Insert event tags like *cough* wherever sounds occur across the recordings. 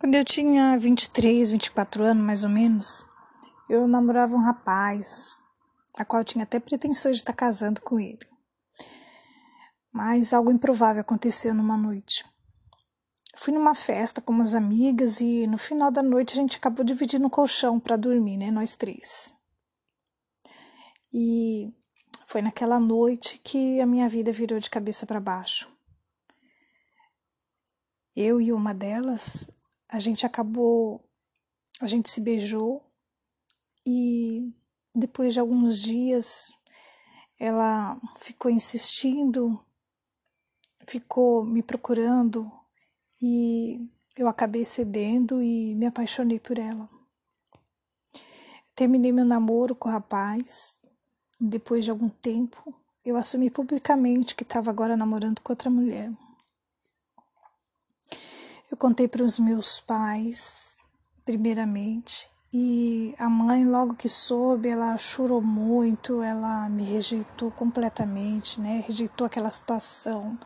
Quando eu tinha 23, 24 anos, mais ou menos, eu namorava um rapaz, a qual tinha até pretensões de estar casando com ele. Mas algo improvável aconteceu numa noite. Fui numa festa com umas amigas e no final da noite a gente acabou dividindo o colchão para dormir, né, nós três. E foi naquela noite que a minha vida virou de cabeça para baixo. Eu e uma delas a gente acabou, a gente se beijou e depois de alguns dias ela ficou insistindo, ficou me procurando e eu acabei cedendo e me apaixonei por ela. terminei meu namoro com o rapaz. Depois de algum tempo, eu assumi publicamente que estava agora namorando com outra mulher. Eu contei para os meus pais, primeiramente, e a mãe, logo que soube, ela chorou muito, ela me rejeitou completamente, né? Rejeitou aquela situação.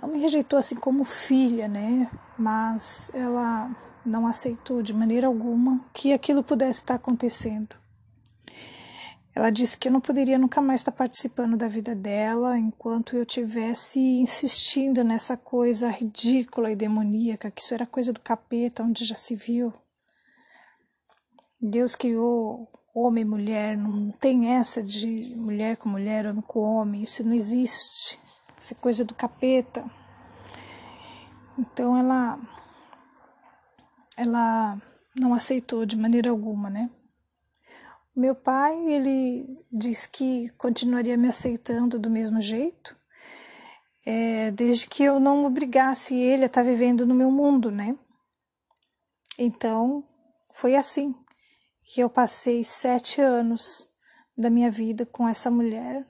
Não me rejeitou assim como filha, né? Mas ela não aceitou de maneira alguma que aquilo pudesse estar acontecendo. Ela disse que eu não poderia nunca mais estar participando da vida dela enquanto eu tivesse insistindo nessa coisa ridícula e demoníaca, que isso era coisa do capeta, onde já se viu. Deus criou homem e mulher, não tem essa de mulher com mulher, homem com homem, isso não existe. Isso é coisa do capeta. Então ela ela não aceitou de maneira alguma, né? Meu pai, ele disse que continuaria me aceitando do mesmo jeito, é, desde que eu não obrigasse ele a estar tá vivendo no meu mundo, né? Então, foi assim que eu passei sete anos da minha vida com essa mulher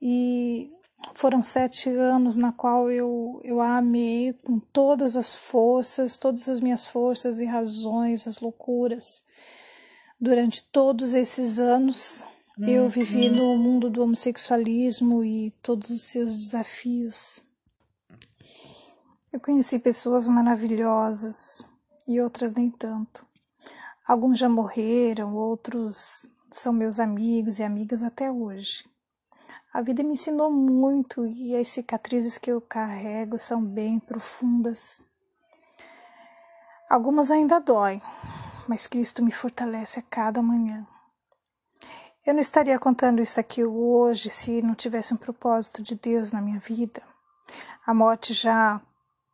e foram sete anos na qual eu, eu a amei com todas as forças, todas as minhas forças e razões, as loucuras Durante todos esses anos, hum, eu vivi hum. no mundo do homossexualismo e todos os seus desafios. Eu conheci pessoas maravilhosas e outras nem tanto. Alguns já morreram, outros são meus amigos e amigas até hoje. A vida me ensinou muito e as cicatrizes que eu carrego são bem profundas. Algumas ainda doem, mas Cristo me fortalece a cada manhã. Eu não estaria contando isso aqui hoje se não tivesse um propósito de Deus na minha vida. A morte já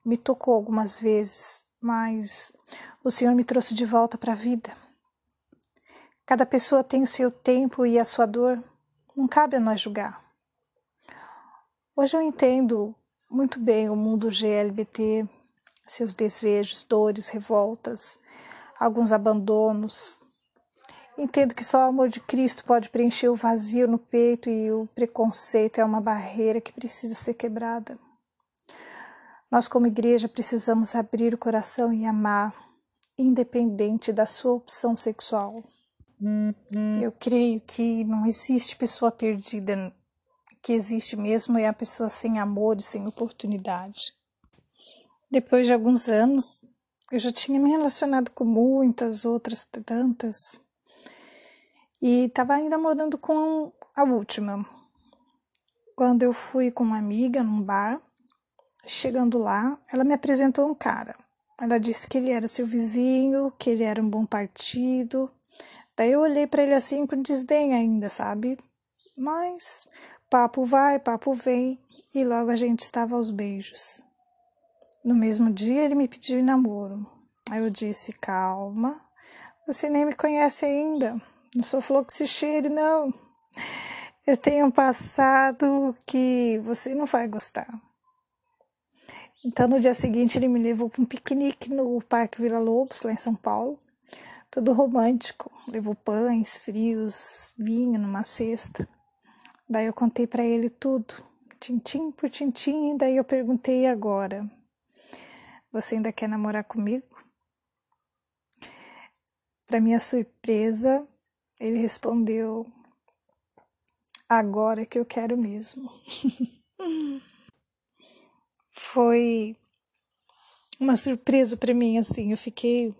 me tocou algumas vezes, mas o Senhor me trouxe de volta para a vida. Cada pessoa tem o seu tempo e a sua dor, não cabe a nós julgar. Hoje eu entendo muito bem o mundo GLBT, seus desejos, dores, revoltas, alguns abandonos. Entendo que só o amor de Cristo pode preencher o vazio no peito e o preconceito é uma barreira que precisa ser quebrada. Nós, como igreja, precisamos abrir o coração e amar, independente da sua opção sexual. Eu creio que não existe pessoa perdida, que existe mesmo é a pessoa sem amor e sem oportunidade. Depois de alguns anos, eu já tinha me relacionado com muitas outras tantas e estava ainda morando com a última. Quando eu fui com uma amiga num bar, chegando lá, ela me apresentou um cara. Ela disse que ele era seu vizinho, que ele era um bom partido. Daí eu olhei para ele assim com desdém ainda, sabe? Mas papo vai, papo vem, e logo a gente estava aos beijos. No mesmo dia ele me pediu namoro. Aí eu disse: Calma, você nem me conhece ainda. Não sou flor não. Eu tenho um passado que você não vai gostar. Então, no dia seguinte, ele me levou para um piquenique no Parque Vila Lobos, lá em São Paulo. Tudo romântico. Levou pães frios, vinho numa cesta. Daí eu contei para ele tudo, tintim por tintim, e daí eu perguntei agora. Você ainda quer namorar comigo? Para minha surpresa, ele respondeu: Agora que eu quero mesmo. *laughs* Foi uma surpresa para mim, assim. Eu fiquei.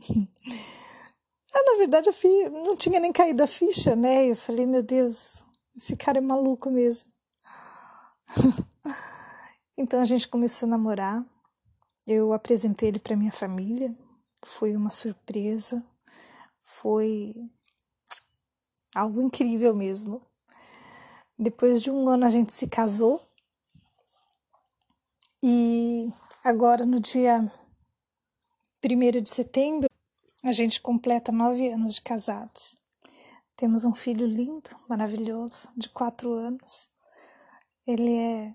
*laughs* ah, na verdade, eu não tinha nem caído a ficha, né? Eu falei, meu Deus, esse cara é maluco mesmo. *laughs* então a gente começou a namorar. Eu apresentei ele para minha família. Foi uma surpresa. Foi algo incrível mesmo. Depois de um ano a gente se casou. E agora no dia 1 de setembro a gente completa nove anos de casados. Temos um filho lindo, maravilhoso, de quatro anos. Ele é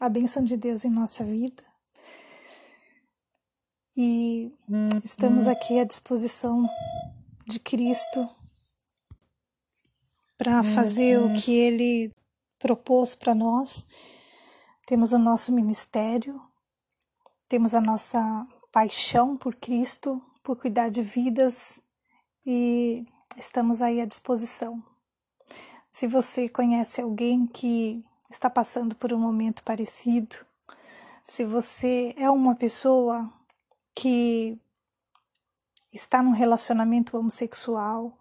a bênção de Deus em nossa vida. E estamos aqui à disposição de Cristo para fazer o que Ele propôs para nós. Temos o nosso ministério, temos a nossa paixão por Cristo, por cuidar de vidas e estamos aí à disposição. Se você conhece alguém que está passando por um momento parecido, se você é uma pessoa que está num relacionamento homossexual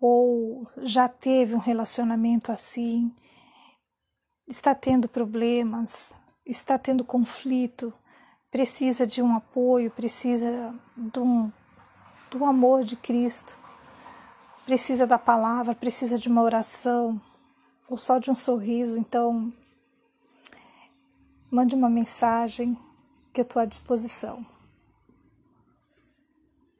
ou já teve um relacionamento assim, está tendo problemas, está tendo conflito, precisa de um apoio, precisa do, um, do amor de Cristo, precisa da palavra, precisa de uma oração, ou só de um sorriso. Então, mande uma mensagem que eu estou à disposição.